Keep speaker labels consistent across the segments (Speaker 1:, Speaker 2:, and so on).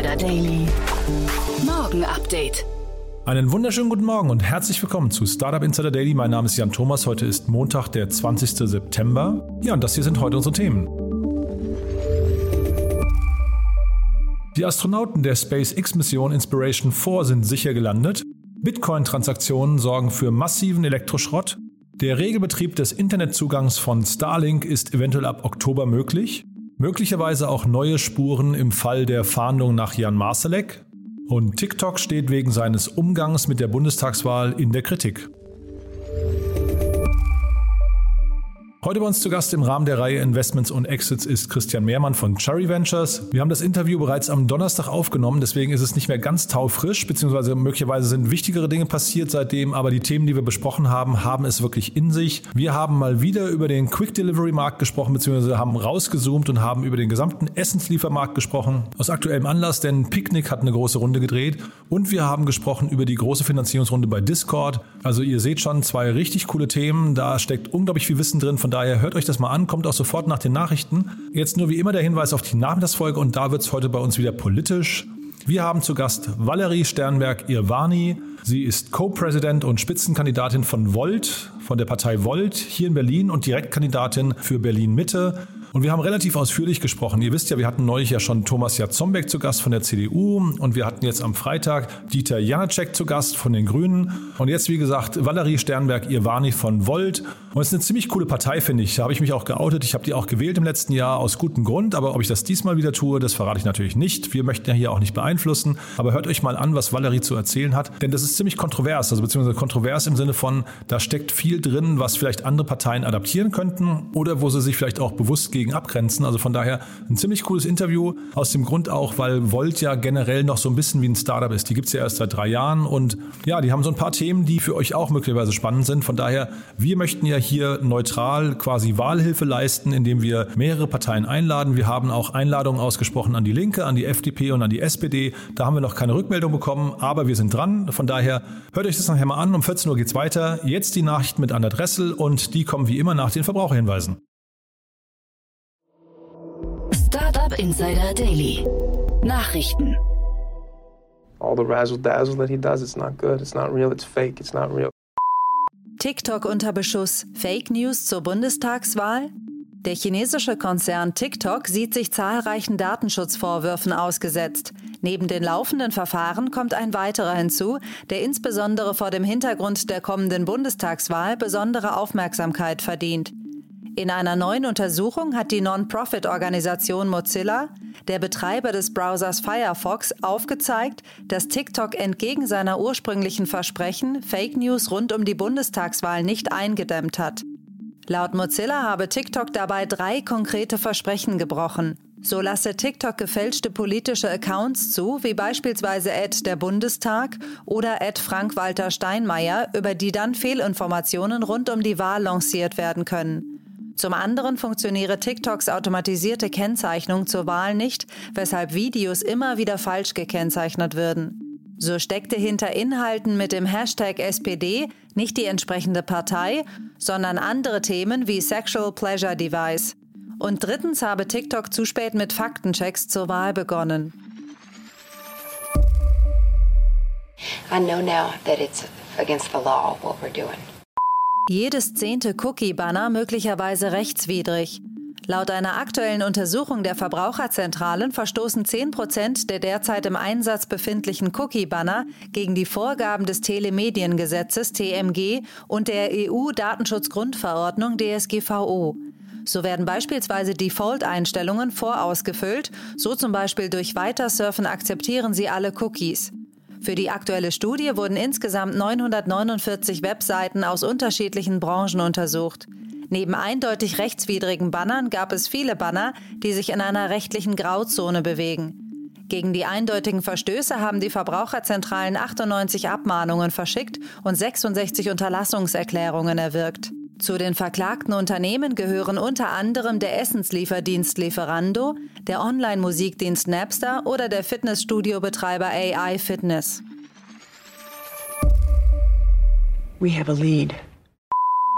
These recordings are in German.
Speaker 1: Insider Daily. Morgen Update.
Speaker 2: Einen wunderschönen guten Morgen und herzlich willkommen zu Startup Insider Daily. Mein Name ist Jan Thomas. Heute ist Montag, der 20. September. Ja, und das hier sind heute unsere Themen. Die Astronauten der SpaceX-Mission Inspiration 4 sind sicher gelandet. Bitcoin-Transaktionen sorgen für massiven Elektroschrott. Der Regelbetrieb des Internetzugangs von Starlink ist eventuell ab Oktober möglich. Möglicherweise auch neue Spuren im Fall der Fahndung nach Jan Marsalek. Und TikTok steht wegen seines Umgangs mit der Bundestagswahl in der Kritik. Heute bei uns zu Gast im Rahmen der Reihe Investments und Exits ist Christian Mehrmann von Cherry Ventures. Wir haben das Interview bereits am Donnerstag aufgenommen, deswegen ist es nicht mehr ganz taufrisch, beziehungsweise möglicherweise sind wichtigere Dinge passiert seitdem, aber die Themen, die wir besprochen haben, haben es wirklich in sich. Wir haben mal wieder über den Quick Delivery Markt gesprochen, beziehungsweise haben rausgezoomt und haben über den gesamten Essensliefermarkt gesprochen. Aus aktuellem Anlass, denn Picnic hat eine große Runde gedreht und wir haben gesprochen über die große Finanzierungsrunde bei Discord. Also ihr seht schon zwei richtig coole Themen, da steckt unglaublich viel Wissen drin von von daher hört euch das mal an, kommt auch sofort nach den Nachrichten. Jetzt nur wie immer der Hinweis auf die Nachmittagsfolge und da wird es heute bei uns wieder politisch. Wir haben zu Gast Valerie Sternberg-Irvani. Sie ist Co-President und Spitzenkandidatin von Volt, von der Partei Volt hier in Berlin und Direktkandidatin für Berlin Mitte. Und wir haben relativ ausführlich gesprochen. Ihr wisst ja, wir hatten neulich ja schon Thomas Jatzombeck zu Gast von der CDU und wir hatten jetzt am Freitag Dieter Janacek zu Gast von den Grünen und jetzt, wie gesagt, Valerie Sternberg-Irvani von Volt. Und es ist eine ziemlich coole Partei, finde ich. Da habe ich mich auch geoutet. Ich habe die auch gewählt im letzten Jahr aus gutem Grund, aber ob ich das diesmal wieder tue, das verrate ich natürlich nicht. Wir möchten ja hier auch nicht beeinflussen, aber hört euch mal an, was Valerie zu erzählen hat, denn das ist ziemlich kontrovers, also beziehungsweise kontrovers im Sinne von, da steckt viel drin, was vielleicht andere Parteien adaptieren könnten oder wo sie sich vielleicht auch bewusst gegen gegen abgrenzen. Also von daher ein ziemlich cooles Interview. Aus dem Grund auch, weil Volt ja generell noch so ein bisschen wie ein Startup ist. Die gibt es ja erst seit drei Jahren und ja, die haben so ein paar Themen, die für euch auch möglicherweise spannend sind. Von daher, wir möchten ja hier neutral quasi Wahlhilfe leisten, indem wir mehrere Parteien einladen. Wir haben auch Einladungen ausgesprochen an die Linke, an die FDP und an die SPD. Da haben wir noch keine Rückmeldung bekommen, aber wir sind dran. Von daher hört euch das nachher mal an. Um 14 Uhr geht's weiter. Jetzt die Nachrichten mit Anna Dressel und die kommen wie immer nach den Verbraucherhinweisen.
Speaker 1: Insider Daily. Nachrichten.
Speaker 3: All the razzle dazzle that he does, it's not good, it's not real, it's fake, it's not real.
Speaker 4: TikTok unter Beschuss. Fake News zur Bundestagswahl? Der chinesische Konzern TikTok sieht sich zahlreichen Datenschutzvorwürfen ausgesetzt. Neben den laufenden Verfahren kommt ein weiterer hinzu, der insbesondere vor dem Hintergrund der kommenden Bundestagswahl besondere Aufmerksamkeit verdient. In einer neuen Untersuchung hat die Non-Profit-Organisation Mozilla, der Betreiber des Browsers Firefox, aufgezeigt, dass TikTok entgegen seiner ursprünglichen Versprechen Fake News rund um die Bundestagswahl nicht eingedämmt hat. Laut Mozilla habe TikTok dabei drei konkrete Versprechen gebrochen. So lasse TikTok gefälschte politische Accounts zu, wie beispielsweise Ad der Bundestag oder Ad Frank-Walter Steinmeier, über die dann Fehlinformationen rund um die Wahl lanciert werden können. Zum anderen funktioniere TikToks automatisierte Kennzeichnung zur Wahl nicht, weshalb Videos immer wieder falsch gekennzeichnet würden. So steckte hinter Inhalten mit dem Hashtag SPD nicht die entsprechende Partei, sondern andere Themen wie Sexual Pleasure Device. Und drittens habe TikTok zu spät mit Faktenchecks zur Wahl begonnen.
Speaker 5: I know now that it's against the law what we're doing
Speaker 4: jedes zehnte Cookie-Banner möglicherweise rechtswidrig. Laut einer aktuellen Untersuchung der Verbraucherzentralen verstoßen 10 Prozent der derzeit im Einsatz befindlichen Cookie-Banner gegen die Vorgaben des Telemediengesetzes TMG und der EU-Datenschutzgrundverordnung DSGVO. So werden beispielsweise Default-Einstellungen vorausgefüllt, so zum Beispiel durch Weitersurfen akzeptieren Sie alle Cookies. Für die aktuelle Studie wurden insgesamt 949 Webseiten aus unterschiedlichen Branchen untersucht. Neben eindeutig rechtswidrigen Bannern gab es viele Banner, die sich in einer rechtlichen Grauzone bewegen. Gegen die eindeutigen Verstöße haben die Verbraucherzentralen 98 Abmahnungen verschickt und 66 Unterlassungserklärungen erwirkt. Zu den verklagten Unternehmen gehören unter anderem der Essenslieferdienst Lieferando, der Online-Musikdienst Napster oder der Fitnessstudio-Betreiber AI Fitness.
Speaker 6: We have a lead.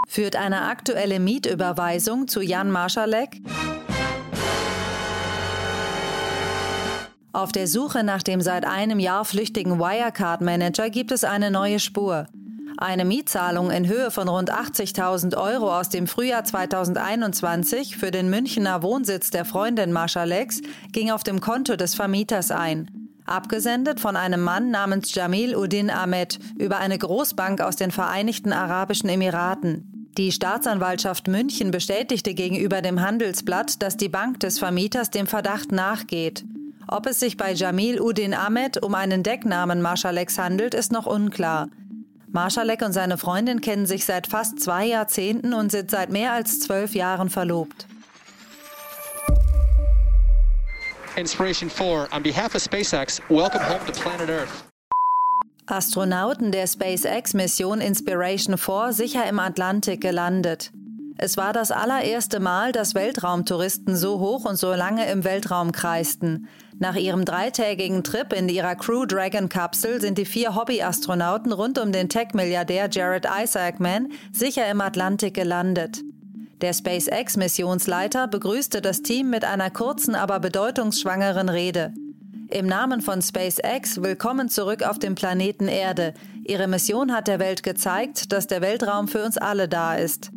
Speaker 4: Führt eine aktuelle Mietüberweisung zu Jan Marschalek? Auf der Suche nach dem seit einem Jahr flüchtigen Wirecard-Manager gibt es eine neue Spur. Eine Mietzahlung in Höhe von rund 80.000 Euro aus dem Frühjahr 2021 für den Münchner Wohnsitz der Freundin Maschalex ging auf dem Konto des Vermieters ein. Abgesendet von einem Mann namens Jamil Udin Ahmed über eine Großbank aus den Vereinigten Arabischen Emiraten. Die Staatsanwaltschaft München bestätigte gegenüber dem Handelsblatt, dass die Bank des Vermieters dem Verdacht nachgeht. Ob es sich bei Jamil Udin Ahmed um einen Decknamen Marschaleks handelt, ist noch unklar. Marschalek und seine Freundin kennen sich seit fast zwei Jahrzehnten und sind seit mehr als zwölf Jahren verlobt.
Speaker 7: Inspiration 4, on behalf of SpaceX, welcome home to planet Earth.
Speaker 4: Astronauten der SpaceX-Mission Inspiration 4 sicher im Atlantik gelandet. Es war das allererste Mal, dass Weltraumtouristen so hoch und so lange im Weltraum kreisten. Nach ihrem dreitägigen Trip in ihrer Crew Dragon Kapsel sind die vier Hobbyastronauten rund um den Tech-Milliardär Jared Isaacman sicher im Atlantik gelandet. Der SpaceX-Missionsleiter begrüßte das Team mit einer kurzen, aber bedeutungsschwangeren Rede. Im Namen von SpaceX willkommen zurück auf dem Planeten Erde. Ihre Mission hat der Welt gezeigt, dass der Weltraum für uns alle da ist.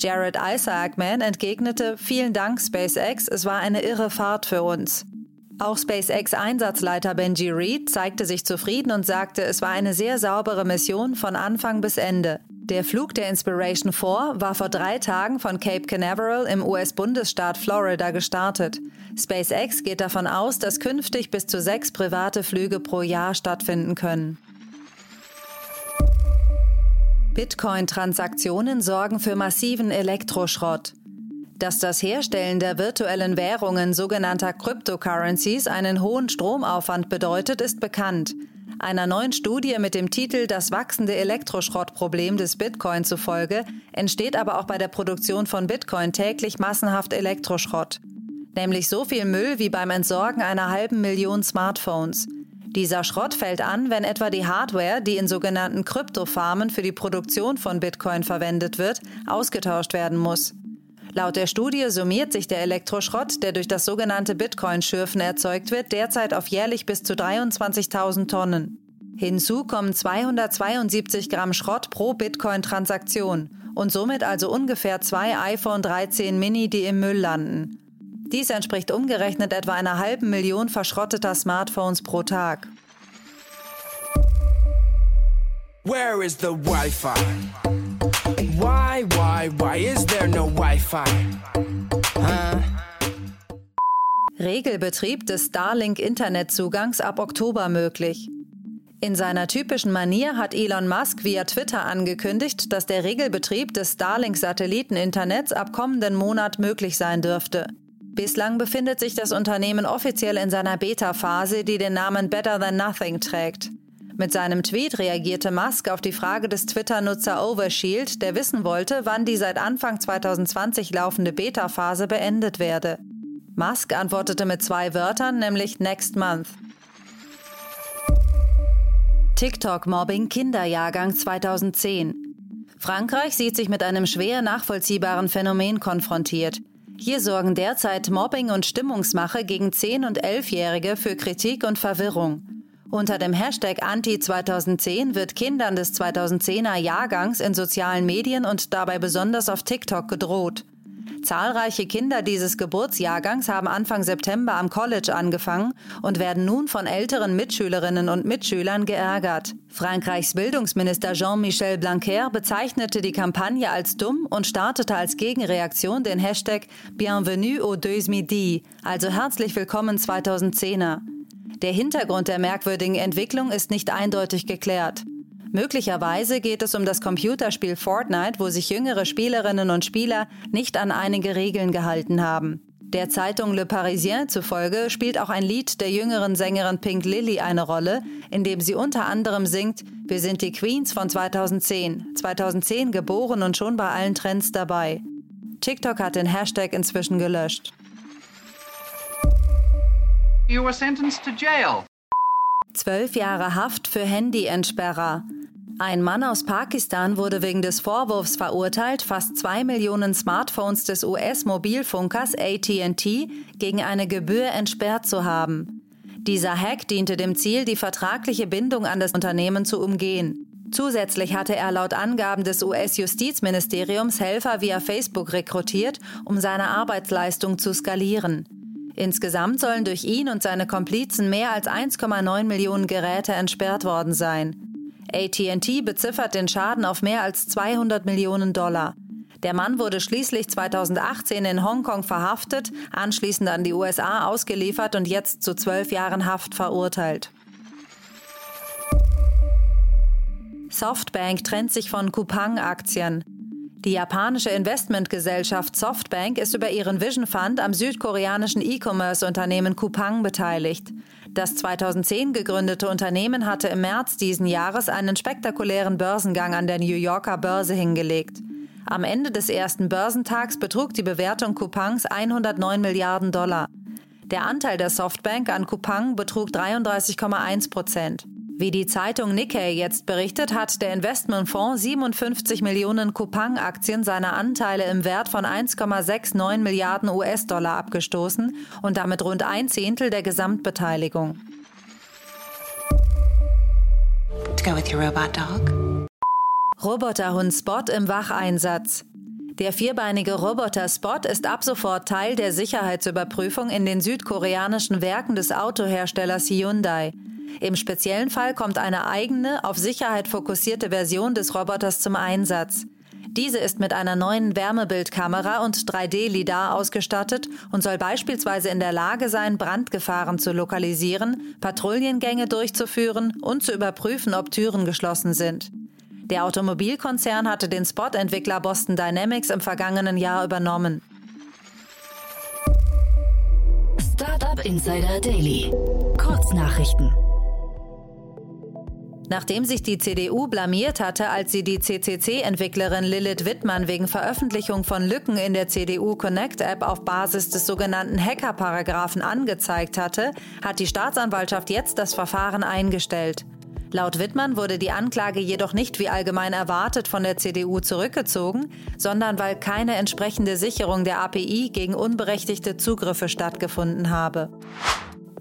Speaker 4: Jared Isaacman entgegnete, vielen Dank SpaceX, es war eine irre Fahrt für uns. Auch SpaceX-Einsatzleiter Benji Reed zeigte sich zufrieden und sagte, es war eine sehr saubere Mission von Anfang bis Ende. Der Flug der Inspiration 4 war vor drei Tagen von Cape Canaveral im US-Bundesstaat Florida gestartet. SpaceX geht davon aus, dass künftig bis zu sechs private Flüge pro Jahr stattfinden können. Bitcoin-Transaktionen sorgen für massiven Elektroschrott. Dass das Herstellen der virtuellen Währungen sogenannter Cryptocurrencies einen hohen Stromaufwand bedeutet, ist bekannt. Einer neuen Studie mit dem Titel Das wachsende Elektroschrottproblem des Bitcoin zufolge entsteht aber auch bei der Produktion von Bitcoin täglich massenhaft Elektroschrott. Nämlich so viel Müll wie beim Entsorgen einer halben Million Smartphones. Dieser Schrott fällt an, wenn etwa die Hardware, die in sogenannten Kryptofarmen für die Produktion von Bitcoin verwendet wird, ausgetauscht werden muss. Laut der Studie summiert sich der Elektroschrott, der durch das sogenannte Bitcoin-Schürfen erzeugt wird, derzeit auf jährlich bis zu 23.000 Tonnen. Hinzu kommen 272 Gramm Schrott pro Bitcoin-Transaktion und somit also ungefähr zwei iPhone 13 Mini, die im Müll landen. Dies entspricht umgerechnet etwa einer halben Million verschrotteter Smartphones pro Tag.
Speaker 8: Where is the Wi-Fi? Why, why, why is there no Wi-Fi? Huh?
Speaker 4: Regelbetrieb des Starlink-Internetzugangs ab Oktober möglich. In seiner typischen Manier hat Elon Musk via Twitter angekündigt, dass der Regelbetrieb des Starlink-Satelliteninternets ab kommenden Monat möglich sein dürfte. Bislang befindet sich das Unternehmen offiziell in seiner Beta-Phase, die den Namen Better Than Nothing trägt. Mit seinem Tweet reagierte Musk auf die Frage des Twitter-Nutzer Overshield, der wissen wollte, wann die seit Anfang 2020 laufende Beta-Phase beendet werde. Musk antwortete mit zwei Wörtern, nämlich Next Month. TikTok-Mobbing Kinderjahrgang 2010. Frankreich sieht sich mit einem schwer nachvollziehbaren Phänomen konfrontiert. Hier sorgen derzeit Mobbing und Stimmungsmache gegen 10- und 11-Jährige für Kritik und Verwirrung. Unter dem Hashtag Anti-2010 wird Kindern des 2010er Jahrgangs in sozialen Medien und dabei besonders auf TikTok gedroht. Zahlreiche Kinder dieses Geburtsjahrgangs haben Anfang September am College angefangen und werden nun von älteren Mitschülerinnen und Mitschülern geärgert. Frankreichs Bildungsminister Jean-Michel Blanquer bezeichnete die Kampagne als dumm und startete als Gegenreaktion den Hashtag Bienvenue au deux midi, also herzlich willkommen 2010er. Der Hintergrund der merkwürdigen Entwicklung ist nicht eindeutig geklärt. Möglicherweise geht es um das Computerspiel Fortnite, wo sich jüngere Spielerinnen und Spieler nicht an einige Regeln gehalten haben. Der Zeitung Le Parisien zufolge spielt auch ein Lied der jüngeren Sängerin Pink Lily eine Rolle, in dem sie unter anderem singt, wir sind die Queens von 2010, 2010 geboren und schon bei allen Trends dabei. TikTok hat den Hashtag inzwischen gelöscht.
Speaker 9: You were sentenced to jail.
Speaker 4: Zwölf Jahre Haft für Handyentsperrer. Ein Mann aus Pakistan wurde wegen des Vorwurfs verurteilt, fast zwei Millionen Smartphones des US-Mobilfunkers ATT gegen eine Gebühr entsperrt zu haben. Dieser Hack diente dem Ziel, die vertragliche Bindung an das Unternehmen zu umgehen. Zusätzlich hatte er laut Angaben des US-Justizministeriums Helfer via Facebook rekrutiert, um seine Arbeitsleistung zu skalieren. Insgesamt sollen durch ihn und seine Komplizen mehr als 1,9 Millionen Geräte entsperrt worden sein. ATT beziffert den Schaden auf mehr als 200 Millionen Dollar. Der Mann wurde schließlich 2018 in Hongkong verhaftet, anschließend an die USA ausgeliefert und jetzt zu zwölf Jahren Haft verurteilt. Softbank trennt sich von Coupang-Aktien. Die japanische Investmentgesellschaft Softbank ist über ihren Vision Fund am südkoreanischen E-Commerce-Unternehmen Coupang beteiligt. Das 2010 gegründete Unternehmen hatte im März diesen Jahres einen spektakulären Börsengang an der New Yorker Börse hingelegt. Am Ende des ersten Börsentags betrug die Bewertung Coupangs 109 Milliarden Dollar. Der Anteil der Softbank an Coupang betrug 33,1 Prozent. Wie die Zeitung Nikkei jetzt berichtet, hat der Investmentfonds 57 Millionen Coupang-Aktien seiner Anteile im Wert von 1,69 Milliarden US-Dollar abgestoßen und damit rund ein Zehntel der Gesamtbeteiligung. Roboterhund Spot im Wacheinsatz. Der vierbeinige Roboter Spot ist ab sofort Teil der Sicherheitsüberprüfung in den südkoreanischen Werken des Autoherstellers Hyundai. Im speziellen Fall kommt eine eigene, auf Sicherheit fokussierte Version des Roboters zum Einsatz. Diese ist mit einer neuen Wärmebildkamera und 3D-Lidar ausgestattet und soll beispielsweise in der Lage sein, Brandgefahren zu lokalisieren, Patrouillengänge durchzuführen und zu überprüfen, ob Türen geschlossen sind. Der Automobilkonzern hatte den Spot-Entwickler Boston Dynamics im vergangenen Jahr übernommen.
Speaker 1: Startup Insider Daily. Kurznachrichten.
Speaker 4: Nachdem sich die CDU blamiert hatte, als sie die CCC-Entwicklerin Lilith Wittmann wegen Veröffentlichung von Lücken in der CDU Connect-App auf Basis des sogenannten Hacker-Paragraphen angezeigt hatte, hat die Staatsanwaltschaft jetzt das Verfahren eingestellt. Laut Wittmann wurde die Anklage jedoch nicht wie allgemein erwartet von der CDU zurückgezogen, sondern weil keine entsprechende Sicherung der API gegen unberechtigte Zugriffe stattgefunden habe.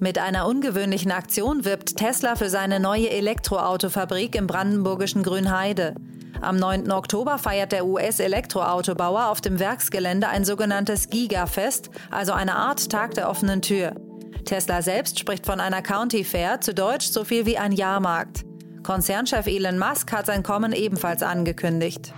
Speaker 4: Mit einer ungewöhnlichen Aktion wirbt Tesla für seine neue Elektroautofabrik im brandenburgischen Grünheide. Am 9. Oktober feiert der US-Elektroautobauer auf dem Werksgelände ein sogenanntes Gigafest, also eine Art Tag der offenen Tür. Tesla selbst spricht von einer County Fair, zu Deutsch so viel wie ein Jahrmarkt. Konzernchef Elon Musk hat sein Kommen ebenfalls angekündigt.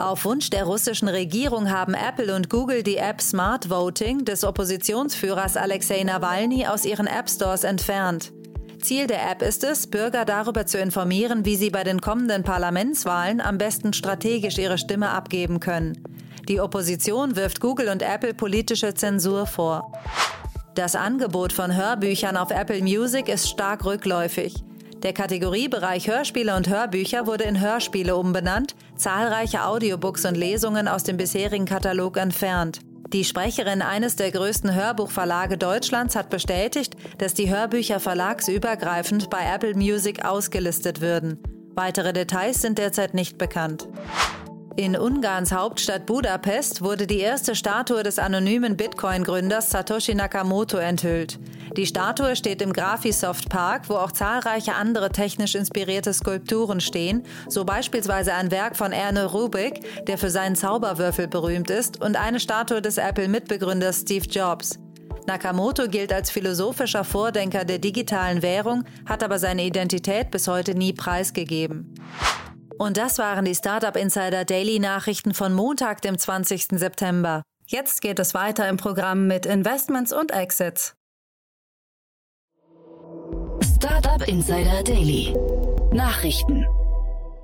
Speaker 4: Auf Wunsch der russischen Regierung haben Apple und Google die App Smart Voting des Oppositionsführers Alexei Nawalny aus ihren App Stores entfernt. Ziel der App ist es, Bürger darüber zu informieren, wie sie bei den kommenden Parlamentswahlen am besten strategisch ihre Stimme abgeben können. Die Opposition wirft Google und Apple politische Zensur vor. Das Angebot von Hörbüchern auf Apple Music ist stark rückläufig. Der Kategoriebereich Hörspiele und Hörbücher wurde in Hörspiele umbenannt, zahlreiche Audiobooks und Lesungen aus dem bisherigen Katalog entfernt. Die Sprecherin eines der größten Hörbuchverlage Deutschlands hat bestätigt, dass die Hörbücher verlagsübergreifend bei Apple Music ausgelistet würden. Weitere Details sind derzeit nicht bekannt. In Ungarns Hauptstadt Budapest wurde die erste Statue des anonymen Bitcoin-Gründers Satoshi Nakamoto enthüllt. Die Statue steht im Graphisoft Park, wo auch zahlreiche andere technisch inspirierte Skulpturen stehen, so beispielsweise ein Werk von Erne Rubik, der für seinen Zauberwürfel berühmt ist, und eine Statue des Apple-Mitbegründers Steve Jobs. Nakamoto gilt als philosophischer Vordenker der digitalen Währung, hat aber seine Identität bis heute nie preisgegeben. Und das waren die Startup Insider Daily Nachrichten von Montag, dem 20. September. Jetzt geht es weiter im Programm mit Investments und Exits.
Speaker 1: Startup Insider Daily. Nachrichten.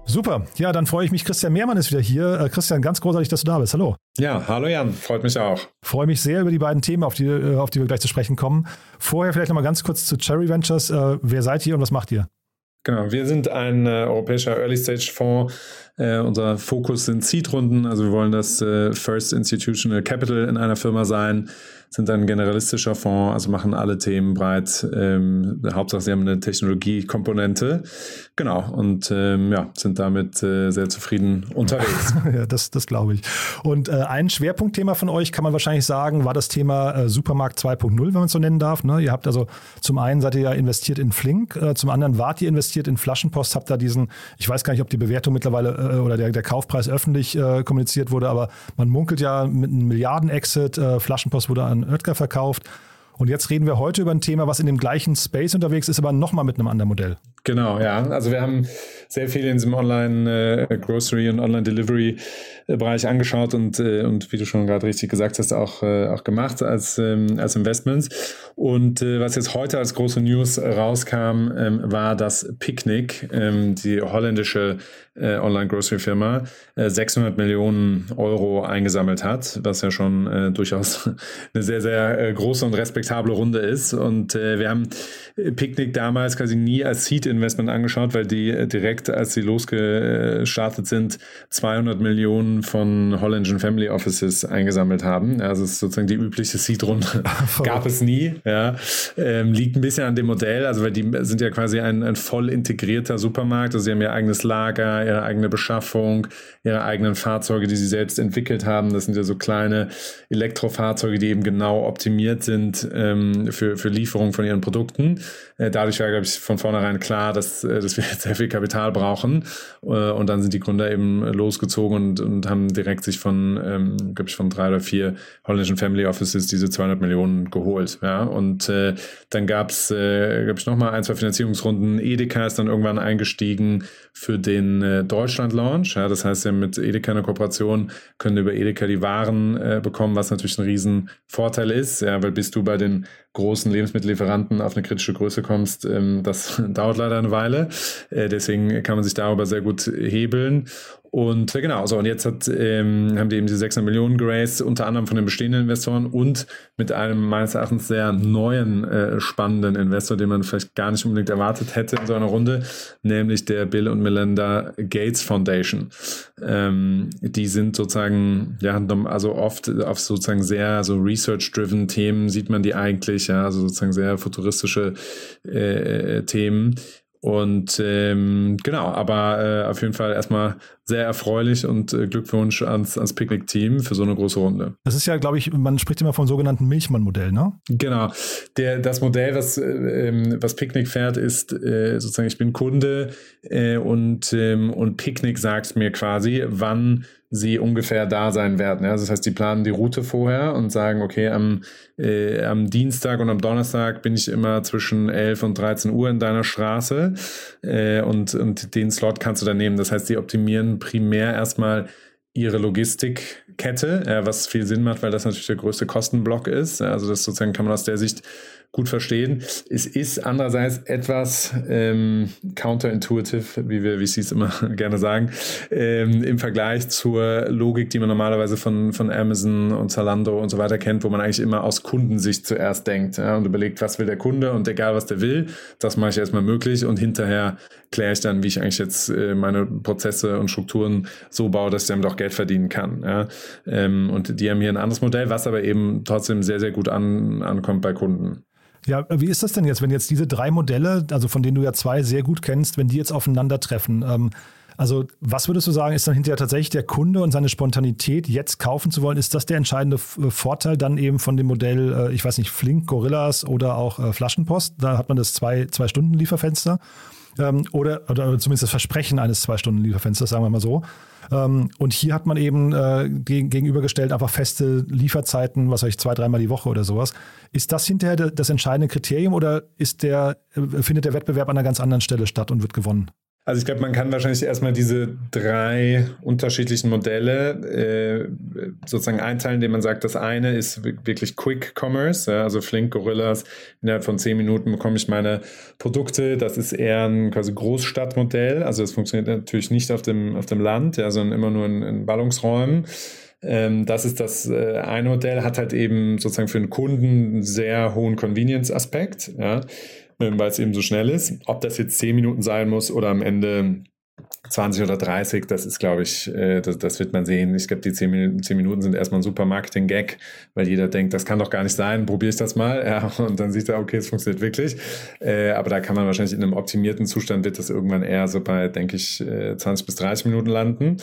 Speaker 2: Super. Ja, dann freue ich mich. Christian Mehrmann ist wieder hier. Äh, Christian, ganz großartig, dass du da bist. Hallo.
Speaker 10: Ja, hallo Jan. Freut mich auch.
Speaker 2: Freue mich sehr über die beiden Themen, auf die, äh, auf die wir gleich zu sprechen kommen. Vorher vielleicht noch mal ganz kurz zu Cherry Ventures. Äh, wer seid ihr und was macht ihr?
Speaker 10: Genau, wir sind ein äh, europäischer Early-Stage-Fonds. Äh, unser Fokus sind Seed-Runden, also wir wollen das äh, First Institutional Capital in einer Firma sein sind ein generalistischer Fonds, also machen alle Themen breit. Ähm, Hauptsache, sie haben eine Technologiekomponente. Genau, und ähm, ja, sind damit äh, sehr zufrieden unterwegs.
Speaker 2: ja, das, das glaube ich. Und äh, ein Schwerpunktthema von euch kann man wahrscheinlich sagen, war das Thema äh, Supermarkt 2.0, wenn man es so nennen darf. Ne? Ihr habt also zum einen seid ihr ja investiert in Flink, äh, zum anderen wart ihr investiert in Flaschenpost, habt da diesen, ich weiß gar nicht, ob die Bewertung mittlerweile äh, oder der, der Kaufpreis öffentlich äh, kommuniziert wurde, aber man munkelt ja mit einem Milliarden-Exit, Flaschenpost wurde an Oetker verkauft. Und jetzt reden wir heute über ein Thema, was in dem gleichen Space unterwegs ist, aber nochmal mit einem anderen Modell.
Speaker 10: Genau, ja. Also wir haben sehr viel in diesem Online-Grocery äh, und Online-Delivery-Bereich angeschaut und, äh, und wie du schon gerade richtig gesagt hast, auch, äh, auch gemacht als, ähm, als Investments. Und äh, was jetzt heute als große News rauskam, ähm, war, dass Picnic, ähm, die holländische äh, Online-Grocery-Firma, 600 äh, Millionen Euro eingesammelt hat, was ja schon durchaus eine sehr, sehr große und respektable Runde ist. Und wir haben Picnic damals quasi nie als Seed Investment angeschaut, weil die äh, direkt, als sie losgestartet sind, 200 Millionen von holländischen Family Offices eingesammelt haben. Also es ist sozusagen die übliche Seed-Runde. Gab es nie. Ja. Ähm, liegt ein bisschen an dem Modell, also weil die sind ja quasi ein, ein voll integrierter Supermarkt. Also sie haben ihr eigenes Lager, ihre eigene Beschaffung, ihre eigenen Fahrzeuge, die sie selbst entwickelt haben. Das sind ja so kleine Elektrofahrzeuge, die eben genau optimiert sind ähm, für, für Lieferung von ihren Produkten. Äh, dadurch war, glaube ich, von vornherein klar, dass, äh, dass wir jetzt sehr viel Kapital brauchen. Äh, und dann sind die Gründer eben losgezogen und, und haben direkt sich von, ähm, glaube ich, von drei oder vier holländischen Family Offices diese 200 Millionen geholt. Ja? Und äh, dann gab es, äh, glaube ich, nochmal ein, zwei Finanzierungsrunden. Edeka ist dann irgendwann eingestiegen für den äh, Deutschland-Launch. Ja? Das heißt, ja mit Edeka eine Kooperation, können über Edeka die Waren äh, bekommen, was natürlich ein Riesenvorteil ist, ja? weil bist du bei den großen Lebensmittellieferanten auf eine kritische Größe kommst, ähm, das dauert leider eine Weile. Äh, deswegen kann man sich darüber sehr gut hebeln. Und äh, genau, so und jetzt hat, ähm, haben die eben diese 600 Millionen geraced, unter anderem von den bestehenden Investoren und mit einem meines Erachtens sehr neuen, äh, spannenden Investor, den man vielleicht gar nicht unbedingt erwartet hätte in so einer Runde, nämlich der Bill und Melinda Gates Foundation. Ähm, die sind sozusagen, ja, also oft auf sozusagen sehr so research-driven Themen sieht man die eigentlich, ja, also sozusagen sehr futuristische äh, Themen und ähm, genau, aber äh, auf jeden Fall erstmal sehr erfreulich und äh, Glückwunsch ans, ans Picknick-Team für so eine große Runde.
Speaker 2: Das ist ja, glaube ich, man spricht immer vom sogenannten Milchmann-Modell, ne?
Speaker 10: Genau. Der, das Modell, was, äh, ähm, was Picknick fährt, ist äh, sozusagen, ich bin Kunde äh, und, ähm, und Picknick sagt mir quasi, wann sie ungefähr da sein werden. Ja? Das heißt, die planen die Route vorher und sagen, okay, am, äh, am Dienstag und am Donnerstag bin ich immer zwischen 11 und 13 Uhr in deiner Straße äh, und, und den Slot kannst du dann nehmen. Das heißt, sie optimieren primär erstmal ihre Logistikkette, äh, was viel Sinn macht, weil das natürlich der größte Kostenblock ist. Also das sozusagen kann man aus der Sicht gut verstehen. Es ist andererseits etwas ähm, counterintuitive, wie wir VCs immer gerne sagen, ähm, im Vergleich zur Logik, die man normalerweise von, von Amazon und Zalando und so weiter kennt, wo man eigentlich immer aus Kundensicht zuerst denkt ja, und überlegt, was will der Kunde und egal was der will, das mache ich erstmal möglich und hinterher kläre ich dann, wie ich eigentlich jetzt äh, meine Prozesse und Strukturen so baue, dass ich damit auch Geld verdienen kann. Ja. Ähm, und die haben hier ein anderes Modell, was aber eben trotzdem sehr, sehr gut an, ankommt bei Kunden.
Speaker 2: Ja, wie ist das denn jetzt, wenn jetzt diese drei Modelle, also von denen du ja zwei sehr gut kennst, wenn die jetzt aufeinandertreffen? Ähm, also was würdest du sagen, ist dann hinterher tatsächlich der Kunde und seine Spontanität jetzt kaufen zu wollen? Ist das der entscheidende äh, Vorteil dann eben von dem Modell, äh, ich weiß nicht, Flink, Gorillas oder auch äh, Flaschenpost? Da hat man das zwei, zwei Stunden Lieferfenster oder, oder zumindest das Versprechen eines zwei Stunden Lieferfensters, sagen wir mal so. Ähm, und hier hat man eben äh, gegenübergestellt einfach feste Lieferzeiten, was weiß ich, zwei, dreimal die Woche oder sowas. Ist das hinterher das entscheidende Kriterium oder ist der, äh, findet der Wettbewerb an einer ganz anderen Stelle statt und wird gewonnen?
Speaker 10: Also ich glaube, man kann wahrscheinlich erstmal diese drei unterschiedlichen Modelle äh, sozusagen einteilen, indem man sagt, das eine ist wirklich Quick Commerce, ja, also Flink, Gorillas, innerhalb von zehn Minuten bekomme ich meine Produkte. Das ist eher ein quasi Großstadtmodell, also es funktioniert natürlich nicht auf dem, auf dem Land, ja, sondern immer nur in, in Ballungsräumen. Ähm, das ist das äh, eine Modell, hat halt eben sozusagen für den Kunden einen sehr hohen Convenience-Aspekt. Ja. Weil es eben so schnell ist. Ob das jetzt 10 Minuten sein muss oder am Ende 20 oder 30, das ist, glaube ich, äh, das, das, wird man sehen. Ich glaube, die 10 Minuten, 10 Minuten sind erstmal ein super Marketing-Gag, weil jeder denkt, das kann doch gar nicht sein, probiere ich das mal. Ja, und dann sieht er, okay, es funktioniert wirklich. Äh, aber da kann man wahrscheinlich in einem optimierten Zustand, wird das irgendwann eher so bei, denke ich, 20 äh, bis 30 Minuten landen.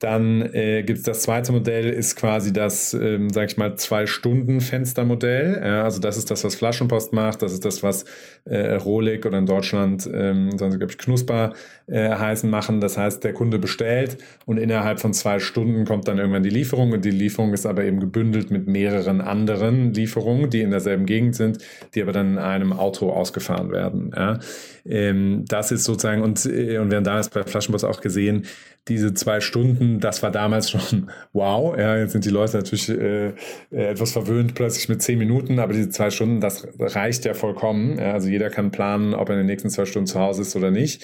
Speaker 10: Dann äh, gibt es das zweite Modell, ist quasi das, ähm, sag ich mal, Zwei-Stunden-Fenster-Modell. Ja, also das ist das, was Flaschenpost macht. Das ist das, was äh, Rolik oder in Deutschland, ähm, sonst glaube ich, Knusper äh, heißen machen. Das heißt, der Kunde bestellt und innerhalb von zwei Stunden kommt dann irgendwann die Lieferung und die Lieferung ist aber eben gebündelt mit mehreren anderen Lieferungen, die in derselben Gegend sind, die aber dann in einem Auto ausgefahren werden. Ja. Ähm, das ist sozusagen, und, äh, und wir haben damals bei Flaschenpost auch gesehen, diese zwei Stunden, das war damals schon wow. Ja, jetzt sind die Leute natürlich äh, äh, etwas verwöhnt plötzlich mit zehn Minuten, aber diese zwei Stunden, das reicht ja vollkommen. Ja, also jeder kann planen, ob er in den nächsten zwei Stunden zu Hause ist oder nicht.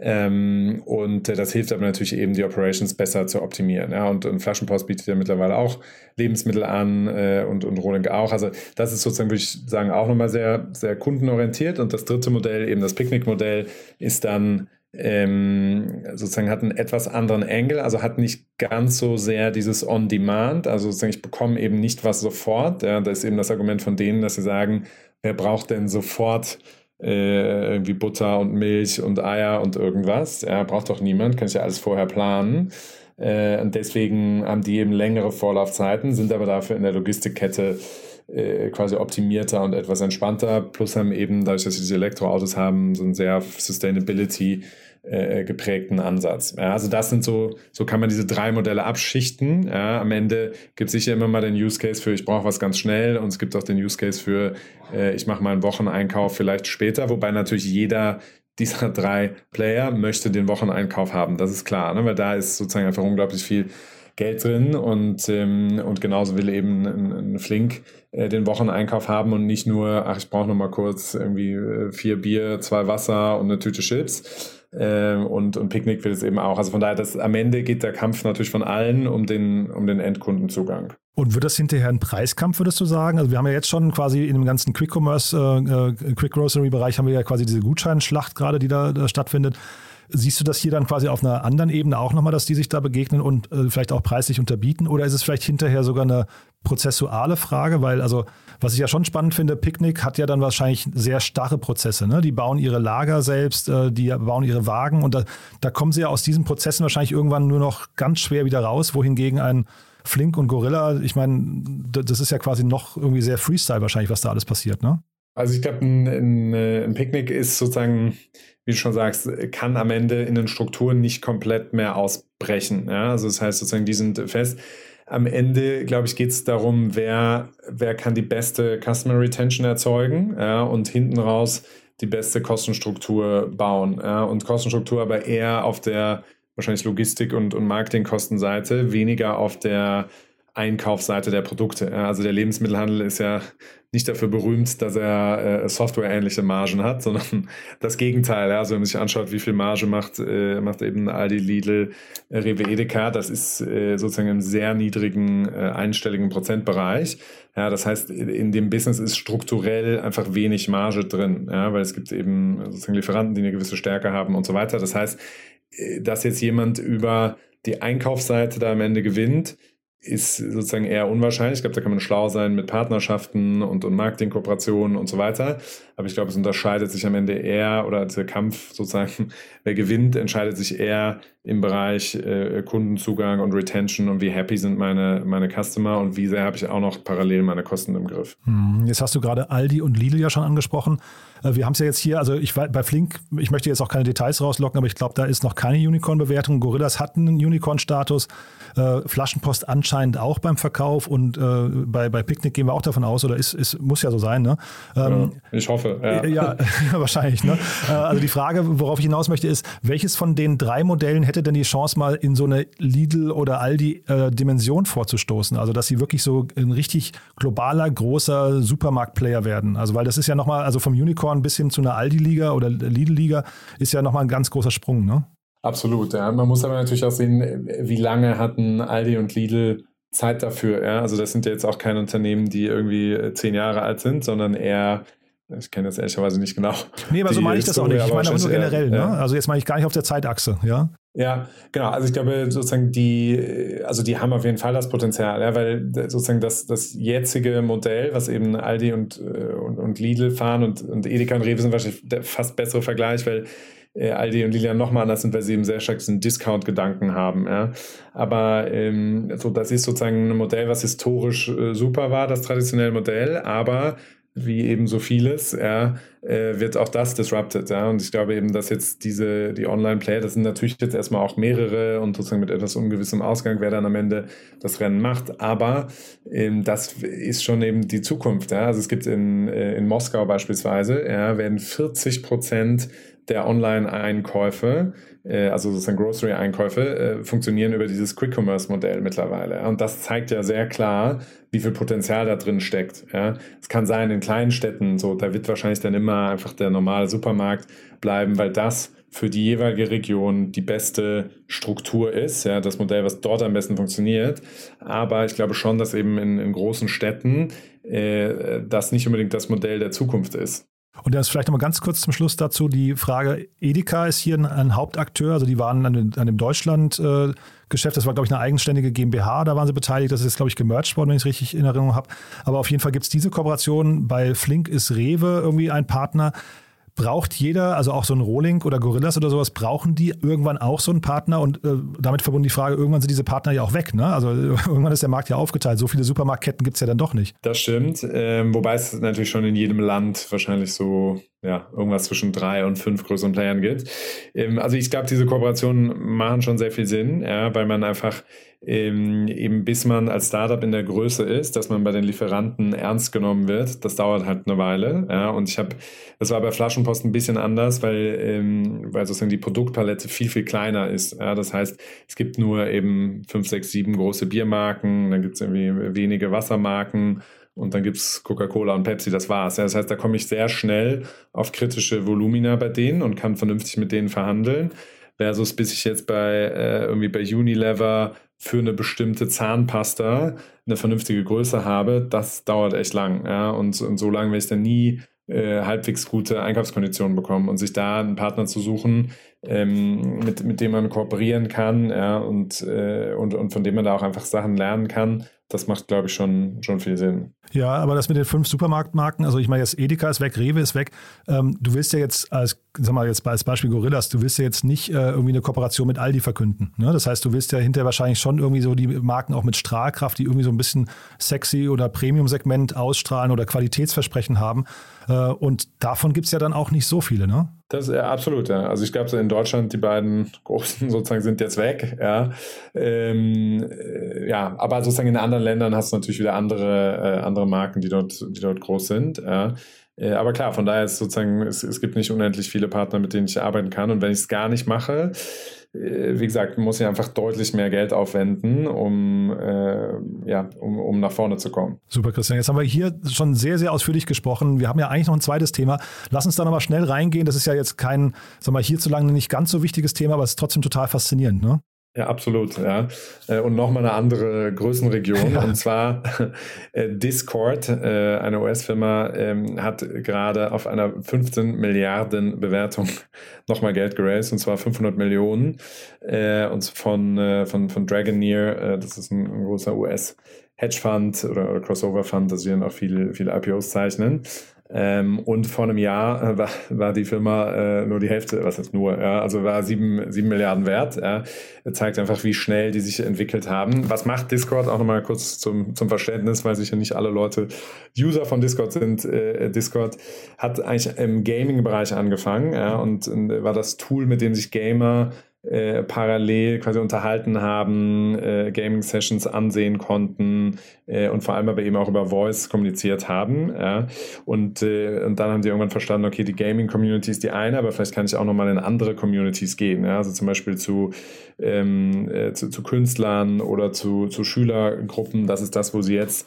Speaker 10: Ähm, und äh, das hilft aber natürlich eben, die Operations besser zu optimieren. Ja, und, und Flaschenpost bietet ja mittlerweile auch Lebensmittel an äh, und, und Rohling auch. Also das ist sozusagen, würde ich sagen, auch nochmal sehr, sehr kundenorientiert. Und das dritte Modell, eben das Picknick-Modell, ist dann ähm, sozusagen hat einen etwas anderen Angle, also hat nicht ganz so sehr dieses On-Demand, also sozusagen ich bekomme eben nicht was sofort. Ja, das ist eben das Argument von denen, dass sie sagen, wer braucht denn sofort äh, irgendwie Butter und Milch und Eier und irgendwas? Ja, braucht doch niemand, kann ich ja alles vorher planen. Äh, und deswegen haben die eben längere Vorlaufzeiten, sind aber dafür in der Logistikkette äh, quasi optimierter und etwas entspannter. Plus haben eben, dadurch, dass sie diese Elektroautos haben, so einen sehr Sustainability äh, geprägten Ansatz. Ja, also das sind so, so kann man diese drei Modelle abschichten. Ja, am Ende gibt es sicher immer mal den Use Case für, ich brauche was ganz schnell und es gibt auch den Use Case für, äh, ich mache meinen Wocheneinkauf vielleicht später, wobei natürlich jeder dieser drei Player möchte den Wocheneinkauf haben. Das ist klar, ne? weil da ist sozusagen einfach unglaublich viel Geld drin und, ähm, und genauso will eben ein, ein Flink äh, den Wocheneinkauf haben und nicht nur, ach, ich brauche noch mal kurz irgendwie äh, vier Bier, zwei Wasser und eine Tüte Chips. Äh, und, und Picknick will es eben auch. Also von daher, das, am Ende geht der Kampf natürlich von allen um den, um den Endkundenzugang.
Speaker 2: Und wird das hinterher ein Preiskampf, würdest du sagen? Also wir haben ja jetzt schon quasi in dem ganzen Quick Commerce, äh, äh Quick Grocery Bereich haben wir ja quasi diese Gutscheinschlacht gerade, die da, da stattfindet. Siehst du das hier dann quasi auf einer anderen Ebene auch nochmal, dass die sich da begegnen und äh, vielleicht auch preislich unterbieten? Oder ist es vielleicht hinterher sogar eine prozessuale Frage? Weil, also, was ich ja schon spannend finde, Picknick hat ja dann wahrscheinlich sehr starre Prozesse. Ne? Die bauen ihre Lager selbst, äh, die bauen ihre Wagen und da, da kommen sie ja aus diesen Prozessen wahrscheinlich irgendwann nur noch ganz schwer wieder raus, wohingegen ein Flink und Gorilla, ich meine, das ist ja quasi noch irgendwie sehr Freestyle wahrscheinlich, was da alles passiert, ne?
Speaker 10: Also ich glaube, ein, ein, ein Picknick ist sozusagen wie du schon sagst, kann am Ende in den Strukturen nicht komplett mehr ausbrechen. Ja? Also das heißt sozusagen, die sind fest. Am Ende, glaube ich, geht es darum, wer, wer kann die beste Customer Retention erzeugen ja? und hinten raus die beste Kostenstruktur bauen. Ja? Und Kostenstruktur aber eher auf der wahrscheinlich Logistik- und, und Marketingkostenseite, weniger auf der Einkaufsseite der Produkte. Also der Lebensmittelhandel ist ja nicht dafür berühmt, dass er äh, softwareähnliche Margen hat, sondern das Gegenteil. Also wenn man sich anschaut, wie viel Marge macht, äh, macht eben Aldi, Lidl, äh, Rewe, Edeka, das ist äh, sozusagen im sehr niedrigen äh, einstelligen Prozentbereich. Ja, das heißt, in dem Business ist strukturell einfach wenig Marge drin, ja, weil es gibt eben sozusagen Lieferanten, die eine gewisse Stärke haben und so weiter. Das heißt, äh, dass jetzt jemand über die Einkaufsseite da am Ende gewinnt, ist sozusagen eher unwahrscheinlich. Ich glaube, da kann man schlau sein mit Partnerschaften und, und Marketingkooperationen und so weiter. Aber ich glaube, es unterscheidet sich am Ende eher, oder der Kampf sozusagen, wer gewinnt, entscheidet sich eher im Bereich äh, Kundenzugang und Retention und wie happy sind meine, meine Customer und wie sehr habe ich auch noch parallel meine Kosten im Griff.
Speaker 2: Hm, jetzt hast du gerade Aldi und Lidl ja schon angesprochen. Äh, wir haben es ja jetzt hier, also ich bei Flink, ich möchte jetzt auch keine Details rauslocken, aber ich glaube, da ist noch keine Unicorn-Bewertung. Gorillas hatten einen Unicorn-Status, äh, Flaschenpost anscheinend auch beim Verkauf und äh, bei, bei Picknick gehen wir auch davon aus, oder ist, ist muss ja so sein, ne?
Speaker 10: Ähm, ich hoffe,
Speaker 2: ja. Ja, wahrscheinlich, ne? Äh, also die Frage, worauf ich hinaus möchte, ist, welches von den drei Modellen hätte denn die Chance, mal in so eine Lidl- oder Aldi-Dimension äh, vorzustoßen? Also, dass sie wirklich so ein richtig globaler, großer Supermarkt-Player werden. Also, weil das ist ja nochmal, also vom Unicorn Unicorn bis hin zu einer Aldi-Liga oder Lidl-Liga ist ja nochmal ein ganz großer Sprung, ne?
Speaker 10: Absolut, ja. Man muss aber natürlich auch sehen, wie lange hatten Aldi und Lidl Zeit dafür. Ja? Also das sind ja jetzt auch keine Unternehmen, die irgendwie zehn Jahre alt sind, sondern eher Ich kenne jetzt ehrlicherweise nicht genau.
Speaker 2: Nee, aber so meine ich das auch nicht. Ich meine aber nur generell. Ne? Also jetzt meine ich gar nicht auf der Zeitachse, ja?
Speaker 10: Ja, genau. Also ich glaube sozusagen die, also die haben auf jeden Fall das Potenzial, ja, weil sozusagen das, das jetzige Modell, was eben Aldi und, äh, und, und Lidl fahren und, und Edeka und Rewe sind wahrscheinlich der fast bessere Vergleich, weil äh, Aldi und Lilian nochmal anders sind, weil sie eben sehr stark diesen Discount-Gedanken haben. Ja. Aber ähm, so, das ist sozusagen ein Modell, was historisch äh, super war, das traditionelle Modell, aber wie eben so vieles, ja, äh, wird auch das disrupted. Ja? Und ich glaube eben, dass jetzt diese, die Online-Player, das sind natürlich jetzt erstmal auch mehrere und sozusagen mit etwas ungewissem Ausgang, wer dann am Ende das Rennen macht. Aber ähm, das ist schon eben die Zukunft. Ja? Also es gibt in, äh, in Moskau beispielsweise, ja, werden 40 Prozent der Online-Einkäufe, äh, also sozusagen Grocery-Einkäufe, äh, funktionieren über dieses Quick-Commerce-Modell mittlerweile. Und das zeigt ja sehr klar, wie viel Potenzial da drin steckt. Ja. Es kann sein, in kleinen Städten, so, da wird wahrscheinlich dann immer einfach der normale Supermarkt bleiben, weil das für die jeweilige Region die beste Struktur ist, ja, das Modell, was dort am besten funktioniert. Aber ich glaube schon, dass eben in, in großen Städten äh, das nicht unbedingt das Modell der Zukunft ist.
Speaker 2: Und ist vielleicht nochmal ganz kurz zum Schluss dazu die Frage, Edeka ist hier ein, ein Hauptakteur, also die waren an, an dem Deutschland-Geschäft, das war, glaube ich, eine eigenständige GmbH, da waren sie beteiligt, das ist jetzt, glaube ich, gemerged worden, wenn ich es richtig in Erinnerung habe. Aber auf jeden Fall gibt es diese Kooperation, bei Flink ist Rewe irgendwie ein Partner braucht jeder, also auch so ein Rohling oder Gorillas oder sowas, brauchen die irgendwann auch so einen Partner und äh, damit verbunden die Frage, irgendwann sind diese Partner ja auch weg. Ne? Also irgendwann ist der Markt ja aufgeteilt. So viele Supermarktketten gibt es ja dann doch nicht.
Speaker 10: Das stimmt, ähm, wobei es natürlich schon in jedem Land wahrscheinlich so ja, irgendwas zwischen drei und fünf größeren Playern gibt. Ähm, also ich glaube, diese Kooperationen machen schon sehr viel Sinn, ja, weil man einfach ähm, eben bis man als Startup in der Größe ist, dass man bei den Lieferanten ernst genommen wird, das dauert halt eine Weile. Ja, und ich habe, das war bei Flaschenpost ein bisschen anders, weil, ähm, weil sozusagen die Produktpalette viel, viel kleiner ist. Ja, das heißt, es gibt nur eben fünf, sechs, sieben große Biermarken, dann gibt es irgendwie wenige Wassermarken und dann gibt es Coca-Cola und Pepsi, das war's. Das heißt, da komme ich sehr schnell auf kritische Volumina bei denen und kann vernünftig mit denen verhandeln. Versus bis ich jetzt bei äh, irgendwie bei Unilever für eine bestimmte Zahnpasta eine vernünftige Größe habe, das dauert echt lang. Ja? Und, und so lange werde ich dann nie äh, halbwegs gute Einkaufskonditionen bekommen und sich da einen Partner zu suchen, ähm, mit, mit dem man kooperieren kann ja, und, äh, und, und von dem man da auch einfach Sachen lernen kann, das macht, glaube ich, schon, schon viel Sinn.
Speaker 2: Ja, aber das mit den fünf Supermarktmarken, also ich meine, jetzt Edeka ist weg, Rewe ist weg. Ähm, du willst ja jetzt als, sag mal, jetzt als Beispiel Gorillas, du willst ja jetzt nicht äh, irgendwie eine Kooperation mit Aldi verkünden. Ne? Das heißt, du willst ja hinterher wahrscheinlich schon irgendwie so die Marken auch mit Strahlkraft, die irgendwie so ein bisschen sexy oder Premium-Segment ausstrahlen oder Qualitätsversprechen haben. Äh, und davon gibt es ja dann auch nicht so viele, ne?
Speaker 10: Das ja absolut, ja. Also ich glaube, in Deutschland, die beiden großen sozusagen sind jetzt weg, ja. Ähm, äh, ja, aber sozusagen in anderen Ländern hast du natürlich wieder andere, äh, andere Marken, die dort, die dort groß sind, ja. Äh, aber klar, von daher ist sozusagen, es, es gibt nicht unendlich viele Partner, mit denen ich arbeiten kann. Und wenn ich es gar nicht mache, äh, wie gesagt, muss ich einfach deutlich mehr Geld aufwenden, um, äh, ja, um, um nach vorne zu kommen.
Speaker 2: Super, Christian. Jetzt haben wir hier schon sehr, sehr ausführlich gesprochen. Wir haben ja eigentlich noch ein zweites Thema. Lass uns da nochmal schnell reingehen. Das ist ja jetzt kein, sag mal, hierzulande nicht ganz so wichtiges Thema, aber es ist trotzdem total faszinierend, ne?
Speaker 10: Ja, absolut. Ja. Äh, und nochmal eine andere Größenregion. Ja. Und zwar äh, Discord, äh, eine US-Firma, ähm, hat gerade auf einer 15 Milliarden Bewertung nochmal Geld geraced, und zwar 500 Millionen. Und von, von, von Dragoneer, das ist ein, ein großer US-Hedgefund oder, oder Crossover-Fund, das sie dann auch viele, viele IPOs zeichnen. Ähm, und vor einem Jahr äh, war, war die Firma äh, nur die Hälfte, was heißt nur, ja, also war sieben, sieben Milliarden wert. Ja. Zeigt einfach, wie schnell die sich entwickelt haben. Was macht Discord? Auch nochmal kurz zum, zum Verständnis, weil sicher nicht alle Leute User von Discord sind. Äh, Discord hat eigentlich im Gaming-Bereich angefangen ja, und war das Tool, mit dem sich Gamer äh, parallel quasi unterhalten haben, äh, Gaming-Sessions ansehen konnten äh, und vor allem aber eben auch über Voice kommuniziert haben. Ja. Und, äh, und dann haben sie irgendwann verstanden, okay, die Gaming-Community ist die eine, aber vielleicht kann ich auch nochmal in andere Communities gehen. Ja. Also zum Beispiel zu, ähm, äh, zu, zu, Künstlern oder zu, zu Schülergruppen. Das ist das, wo sie jetzt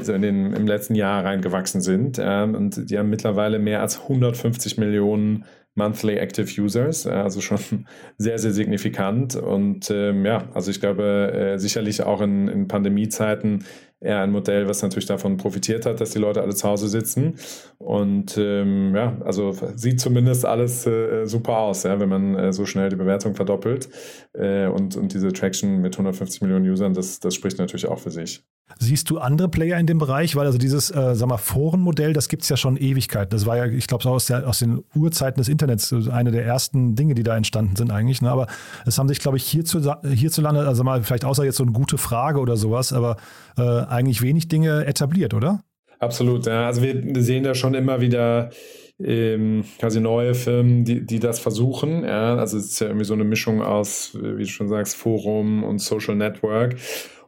Speaker 10: so in den, im letzten Jahr reingewachsen sind. Und die haben mittlerweile mehr als 150 Millionen Monthly Active Users, äh, also schon sehr, sehr signifikant. Und ähm, ja, also ich glaube, äh, sicherlich auch in, in Pandemiezeiten eher ein Modell, was natürlich davon profitiert hat, dass die Leute alle zu Hause sitzen. Und ähm, ja, also sieht zumindest alles äh, super aus, ja, wenn man äh, so schnell die Bewertung verdoppelt. Äh, und, und diese Traction mit 150 Millionen Usern, das, das spricht natürlich auch für sich.
Speaker 2: Siehst du andere Player in dem Bereich? Weil also dieses, äh, sag mal, Forenmodell, das gibt es ja schon Ewigkeiten. Das war ja, ich glaube, aus, aus den Urzeiten des Internets eine der ersten Dinge, die da entstanden sind eigentlich. Ne? Aber es haben sich, glaube ich, hierzu, hierzulande, also mal vielleicht außer jetzt so eine gute Frage oder sowas, aber äh, eigentlich wenig Dinge etabliert, oder?
Speaker 10: Absolut, ja. Also wir sehen da schon immer wieder ähm, quasi neue Firmen, die, die das versuchen. Ja? Also es ist ja irgendwie so eine Mischung aus, wie du schon sagst, Forum und Social Network.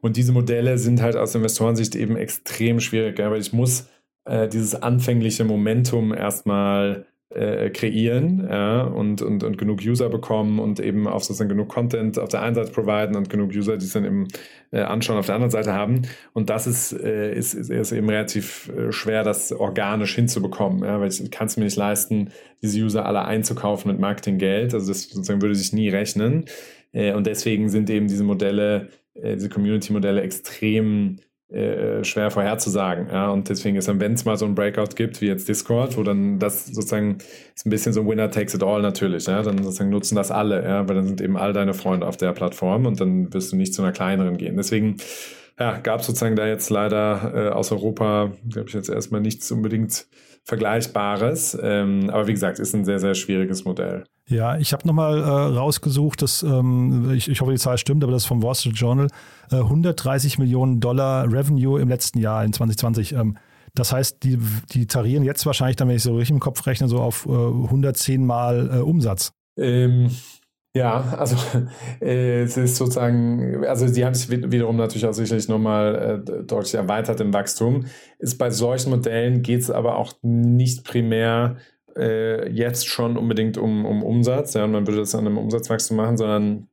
Speaker 10: Und diese Modelle sind halt aus Investorensicht eben extrem schwierig, ja? weil ich muss äh, dieses anfängliche Momentum erstmal äh, kreieren ja, und, und, und genug User bekommen und eben auch sozusagen genug Content auf der einen Seite providen und genug User, die es dann eben äh, anschauen, auf der anderen Seite haben. Und das ist, äh, ist, ist, ist eben relativ äh, schwer, das organisch hinzubekommen, ja, weil ich kann es mir nicht leisten, diese User alle einzukaufen mit Marketinggeld. Also das sozusagen würde sich nie rechnen. Äh, und deswegen sind eben diese Modelle, äh, diese Community-Modelle extrem äh, schwer vorherzusagen. Ja? Und deswegen ist dann, wenn es mal so ein Breakout gibt, wie jetzt Discord, wo dann das sozusagen ist ein bisschen so Winner takes it all natürlich, ja? dann sozusagen nutzen das alle, ja? weil dann sind eben all deine Freunde auf der Plattform und dann wirst du nicht zu einer kleineren gehen. Deswegen ja, gab es sozusagen da jetzt leider äh, aus Europa, glaube ich, jetzt erstmal nichts unbedingt Vergleichbares. Ähm, aber wie gesagt, ist ein sehr, sehr schwieriges Modell.
Speaker 2: Ja, ich habe nochmal äh, rausgesucht, dass, ähm, ich, ich hoffe, die Zahl stimmt, aber das ist vom Wall Street Journal, äh, 130 Millionen Dollar Revenue im letzten Jahr, in 2020. Ähm, das heißt, die, die tarieren jetzt wahrscheinlich, dann, wenn ich so richtig im Kopf rechne, so auf äh, 110 Mal äh, Umsatz.
Speaker 10: Ähm, ja, also äh, es ist sozusagen, also sie haben sich wiederum natürlich auch sicherlich nochmal äh, deutlich erweitert im Wachstum. Ist bei solchen Modellen geht es aber auch nicht primär äh, jetzt schon unbedingt um, um Umsatz, ja, und man würde das an einem Umsatzwachstum machen, sondern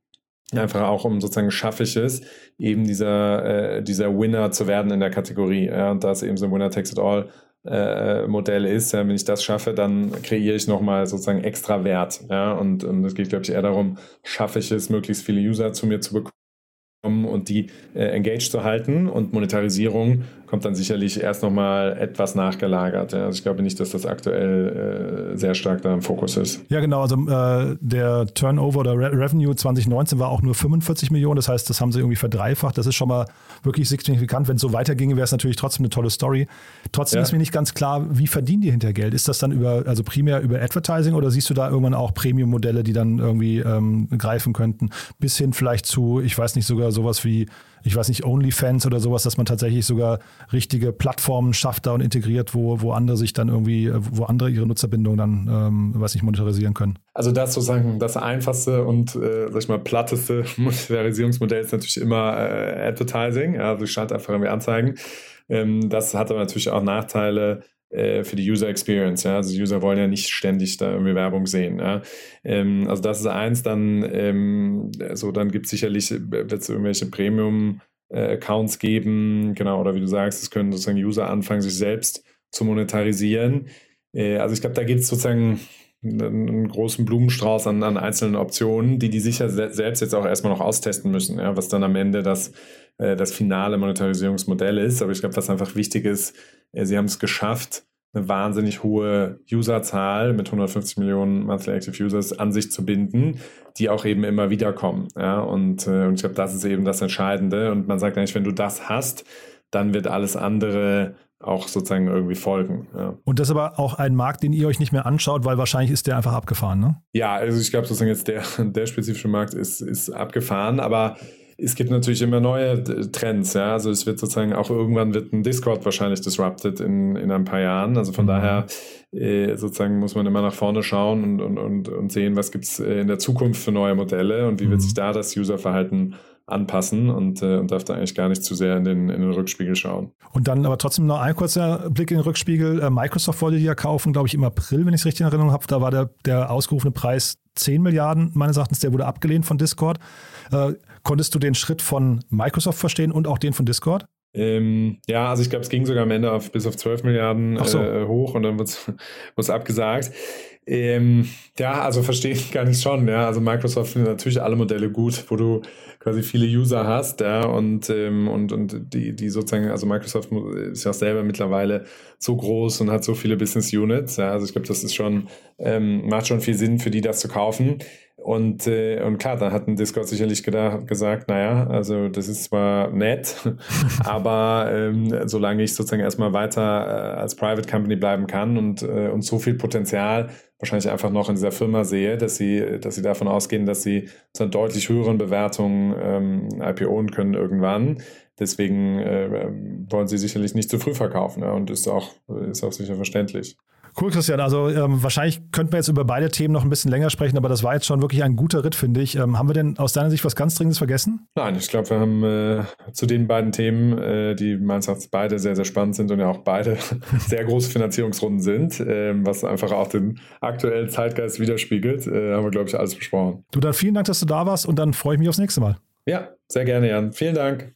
Speaker 10: einfach auch um sozusagen schaffe ich es, eben dieser, äh, dieser Winner zu werden in der Kategorie. Ja, und da es eben so ein Winner takes it all äh, Modell ist, wenn ich das schaffe, dann kreiere ich nochmal sozusagen extra Wert. Ja, und, und es geht, glaube ich, eher darum, schaffe ich es, möglichst viele User zu mir zu bekommen und die äh, engaged zu halten. Und Monetarisierung kommt dann sicherlich erst nochmal etwas nachgelagert. Ja. Also ich glaube nicht, dass das aktuell äh, sehr stark da im Fokus ist.
Speaker 2: Ja, genau. Also äh, der Turnover oder Re Revenue 2019 war auch nur 45 Millionen. Das heißt, das haben sie irgendwie verdreifacht. Das ist schon mal wirklich signifikant. Wenn es so weiterginge, wäre es natürlich trotzdem eine tolle Story. Trotzdem ja. ist mir nicht ganz klar, wie verdienen die hinter Geld? Ist das dann über, also primär über Advertising oder siehst du da irgendwann auch Premium-Modelle, die dann irgendwie ähm, greifen könnten? Bis hin vielleicht zu, ich weiß nicht, sogar sowas wie ich weiß nicht, OnlyFans oder sowas, dass man tatsächlich sogar richtige Plattformen schafft da und integriert, wo, wo andere sich dann irgendwie, wo andere ihre Nutzerbindung dann, ähm, weiß nicht, monetarisieren können.
Speaker 10: Also das sozusagen das einfachste und, äh, sag ich mal, platteste Monetarisierungsmodell ist natürlich immer äh, Advertising, also schalte einfach irgendwie Anzeigen. Ähm, das hat aber natürlich auch Nachteile, äh, für die User Experience. Ja? Also die User wollen ja nicht ständig da irgendwie Werbung sehen. Ja? Ähm, also das ist eins, dann, ähm, so, dann gibt es sicherlich, wird es irgendwelche Premium äh, Accounts geben, genau, oder wie du sagst, es können sozusagen User anfangen, sich selbst zu monetarisieren. Äh, also ich glaube, da gibt es sozusagen einen großen Blumenstrauß an, an, einzelnen Optionen, die die sicher selbst jetzt auch erstmal noch austesten müssen, ja, was dann am Ende das, äh, das finale Monetarisierungsmodell ist. Aber ich glaube, was einfach wichtig ist, äh, sie haben es geschafft, eine wahnsinnig hohe Userzahl mit 150 Millionen Monthly Active Users an sich zu binden, die auch eben immer wieder kommen. Ja? Und, äh, und ich glaube, das ist eben das Entscheidende. Und man sagt eigentlich, wenn du das hast, dann wird alles andere auch sozusagen irgendwie folgen. Ja.
Speaker 2: Und das ist aber auch ein Markt, den ihr euch nicht mehr anschaut, weil wahrscheinlich ist der einfach abgefahren, ne?
Speaker 10: Ja, also ich glaube sozusagen jetzt der, der spezifische Markt ist, ist abgefahren, aber es gibt natürlich immer neue äh, Trends, ja. Also es wird sozusagen auch irgendwann wird ein Discord wahrscheinlich disrupted in, in ein paar Jahren. Also von mhm. daher äh, sozusagen muss man immer nach vorne schauen und, und, und, und sehen, was gibt es äh, in der Zukunft für neue Modelle und wie mhm. wird sich da das Userverhalten anpassen und, äh, und darf da eigentlich gar nicht zu sehr in den, in den Rückspiegel schauen.
Speaker 2: Und dann aber trotzdem noch ein kurzer Blick in den Rückspiegel. Äh, Microsoft wollte die ja kaufen, glaube ich, im April, wenn ich es richtig in Erinnerung habe. Da war der, der ausgerufene Preis 10 Milliarden, meines Erachtens, der wurde abgelehnt von Discord. Äh, Konntest du den Schritt von Microsoft verstehen und auch den von Discord?
Speaker 10: Ähm, ja, also ich glaube, es ging sogar am Ende auf, bis auf 12 Milliarden so. äh, hoch und dann wird es abgesagt. Ähm, ja, also verstehe ich gar nicht schon. Ja, also Microsoft findet natürlich alle Modelle gut, wo du quasi viele User hast, ja, und, ähm, und, und die, die sozusagen, also Microsoft ist ja selber mittlerweile so groß und hat so viele Business Units. Ja, also ich glaube, das ist schon, ähm, macht schon viel Sinn für die, das zu kaufen. Und, äh, und klar, da hat ein Discord sicherlich gedacht, gesagt, naja, also das ist zwar nett, aber ähm, solange ich sozusagen erstmal weiter äh, als Private Company bleiben kann und, äh, und so viel Potenzial wahrscheinlich einfach noch in dieser Firma sehe, dass sie, dass sie davon ausgehen, dass sie zu einer deutlich höheren Bewertung ähm, IPOen können irgendwann. Deswegen äh, wollen sie sicherlich nicht zu früh verkaufen ja, und ist auch, ist auch sicher verständlich.
Speaker 2: Cool, Christian. Also ähm, wahrscheinlich könnten wir jetzt über beide Themen noch ein bisschen länger sprechen, aber das war jetzt schon wirklich ein guter Ritt, finde ich. Ähm, haben wir denn aus deiner Sicht was ganz Dringendes vergessen?
Speaker 10: Nein, ich glaube, wir haben äh, zu den beiden Themen, äh, die meines Erachtens beide sehr, sehr spannend sind und ja auch beide sehr große Finanzierungsrunden sind, äh, was einfach auch den aktuellen Zeitgeist widerspiegelt, äh, haben wir, glaube ich, alles besprochen.
Speaker 2: Du, dann vielen Dank, dass du da warst und dann freue ich mich aufs nächste Mal.
Speaker 10: Ja, sehr gerne, Jan. Vielen Dank.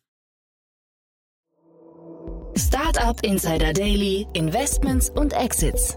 Speaker 1: Startup Insider Daily, Investments und Exits.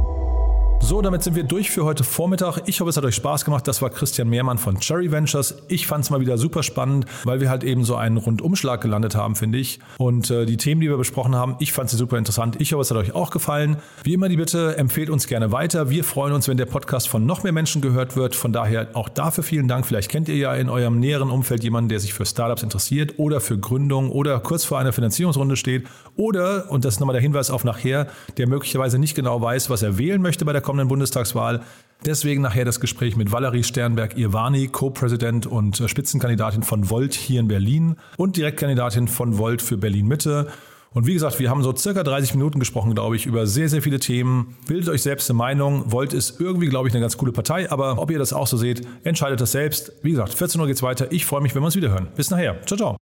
Speaker 2: So, damit sind wir durch für heute Vormittag. Ich hoffe, es hat euch Spaß gemacht. Das war Christian Mehrmann von Cherry Ventures. Ich fand es mal wieder super spannend, weil wir halt eben so einen Rundumschlag gelandet haben, finde ich. Und äh, die Themen, die wir besprochen haben, ich fand sie super interessant. Ich hoffe, es hat euch auch gefallen. Wie immer die Bitte, empfehlt uns gerne weiter. Wir freuen uns, wenn der Podcast von noch mehr Menschen gehört wird. Von daher auch dafür vielen Dank. Vielleicht kennt ihr ja in eurem näheren Umfeld jemanden, der sich für Startups interessiert oder für Gründung oder kurz vor einer Finanzierungsrunde steht. Oder, und das ist nochmal der Hinweis auf nachher, der möglicherweise nicht genau weiß, was er wählen möchte bei der kommenden Bundestagswahl. Deswegen nachher das Gespräch mit Valerie Sternberg-Irvani, Co-Präsident und Spitzenkandidatin von Volt hier in Berlin und Direktkandidatin von Volt für Berlin-Mitte. Und wie gesagt, wir haben so circa 30 Minuten gesprochen, glaube ich, über sehr, sehr viele Themen. Bildet euch selbst eine Meinung. Volt ist irgendwie, glaube ich, eine ganz coole Partei, aber ob ihr das auch so seht, entscheidet das selbst. Wie gesagt, 14 Uhr geht's weiter. Ich freue mich, wenn wir uns wieder hören. Bis nachher. Ciao, ciao.